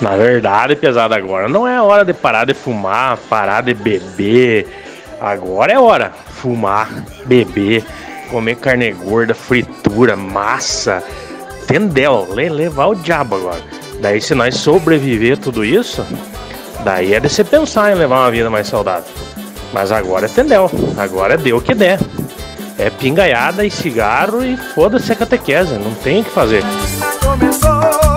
Na verdade, pesado, agora não é hora de parar de fumar, parar de beber. Agora é hora. Fumar, beber, comer carne gorda, fritura, massa. Entendeu? Levar o diabo agora. Daí se nós sobreviver tudo isso, daí é de você pensar em levar uma vida mais saudável. Mas agora é entendeu? Agora é deu o que der. É pingaiada e cigarro e foda-se a catequese, não tem o que fazer. sí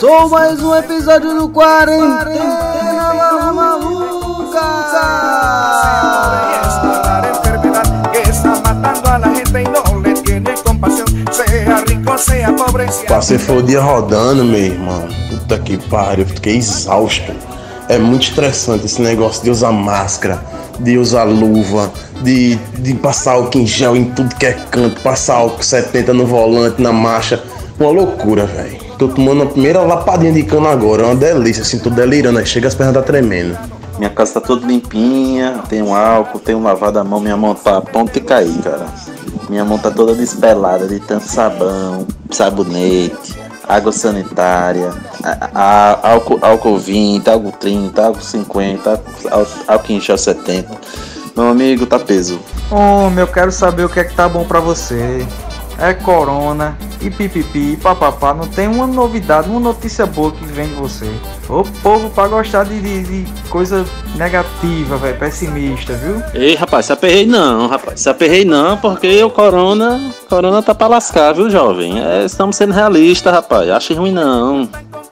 Começou mais um episódio do Quarentena Maluca. Passei foi o dia rodando, meu irmão. Puta que pariu, fiquei exausto. É muito estressante esse negócio de usar máscara, de usar luva, de, de passar álcool em gel em tudo que é canto, passar álcool 70 no volante, na marcha. Uma loucura, velho. Tô tomando a primeira lapadinha de cana agora, é uma delícia, assim, tô delirando, aí chega as pernas tá tremendo. Minha casa tá toda limpinha, tenho álcool, tenho lavado a mão, minha mão tá a ponto de cair, cara. Minha mão tá toda despelada de tanto sabão, sabonete, água sanitária, a, a- álcool, álcool 20, álcool 30, álcool 50, álcool, álcool em gel 70. Meu amigo, tá peso. Homem, eu quero saber o que é que tá bom pra você. É corona, e pipipi, e papapá, não tem uma novidade, uma notícia boa que vem de você. Ô povo pra gostar de, de, de coisa negativa, velho, pessimista, viu? Ei, rapaz, se aperrei não, rapaz. Se aperrei não, porque o corona, corona tá pra lascar, viu, jovem? É, estamos sendo realistas, rapaz. Ache ruim não.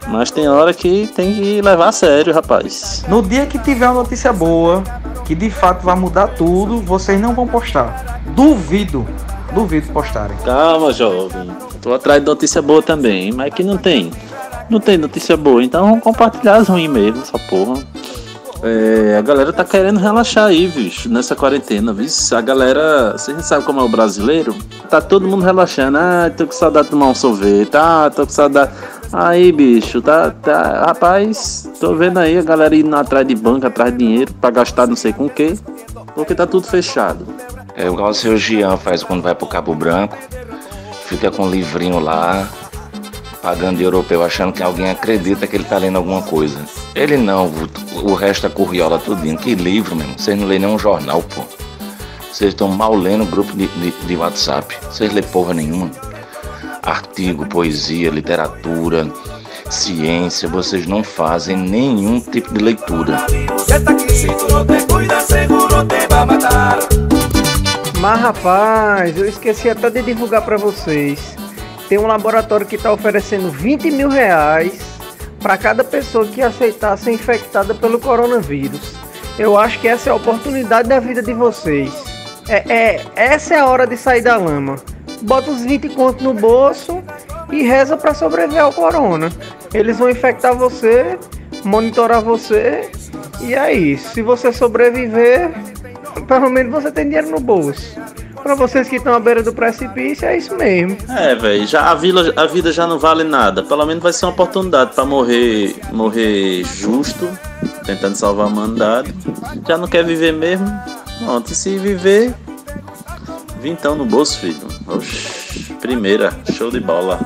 Mas tem hora que tem que levar a sério, rapaz. No dia que tiver uma notícia boa, que de fato vai mudar tudo, vocês não vão postar. Duvido, duvido postarem. Calma, jovem. Tô atrás de notícia boa também, mas que não tem. Não tem notícia boa, então vamos compartilhar as ruins mesmo, essa porra. É, a galera tá querendo relaxar aí, bicho, nessa quarentena, viu? A galera, você sabe como é o brasileiro? Tá todo mundo relaxando. Ah, tô com saudade de tomar um sorvete. Ah, tô com saudade. Aí, bicho, tá, tá. Rapaz, tô vendo aí a galera indo atrás de banco, atrás de dinheiro pra gastar não sei com o quê. Porque tá tudo fechado. É igual o seu Jean faz quando vai pro Cabo Branco, fica com um livrinho lá, pagando de europeu, achando que alguém acredita que ele tá lendo alguma coisa. Ele não, o, o resto é curriola tudinho. Que livro, mesmo. Vocês não lêem nenhum jornal, pô. Vocês estão mal lendo grupo de, de, de WhatsApp. Vocês lêem porra nenhuma. Artigo, poesia, literatura, ciência, vocês não fazem nenhum tipo de leitura. Mas rapaz, eu esqueci até de divulgar pra vocês. Tem um laboratório que tá oferecendo 20 mil reais para cada pessoa que aceitar ser infectada pelo coronavírus. Eu acho que essa é a oportunidade da vida de vocês. É, é essa é a hora de sair da lama. Bota os 20 contos no bolso e reza para sobreviver ao corona. Eles vão infectar você, monitorar você e é isso. Se você sobreviver, pelo menos você tem dinheiro no bolso. Pra vocês que estão à beira do precipício, é isso mesmo. É, velho, já a, a vida já não vale nada. Pelo menos vai ser uma oportunidade pra morrer, morrer justo, tentando salvar a humanidade. Já não quer viver mesmo? Pronto, se viver, vintão no bolso, filho. Oxi, primeira, show de bola.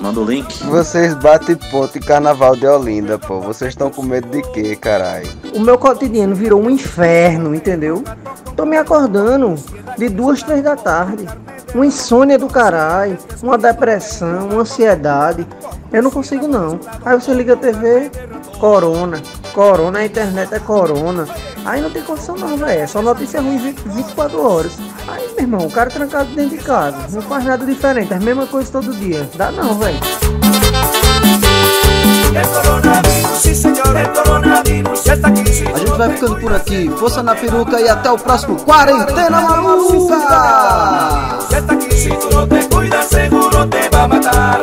Manda o link. Vocês batem ponto em carnaval de Olinda, pô. Vocês estão com medo de quê, caralho? O meu cotidiano virou um inferno, entendeu? Tô me acordando de duas, três da tarde. Uma insônia do caralho, uma depressão, uma ansiedade. Eu não consigo não. Aí você liga a TV, corona. Corona, a internet é corona. Aí não tem condição não, velho. É só notícia ruim 20, 24 horas. Aí, meu irmão, o cara trancado dentro de casa. Não faz nada diferente, é a mesma coisa todo dia. Dá não, velho. Aquí. si A gente vai ficando por aqui. Força na peruca e até o próximo Quarentena Maluca! Si tú no te cuidas, seguro te va a matar.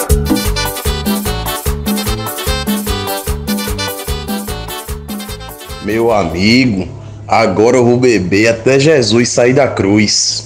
Meu amigo, agora eu vou beber até Jesus sair da cruz.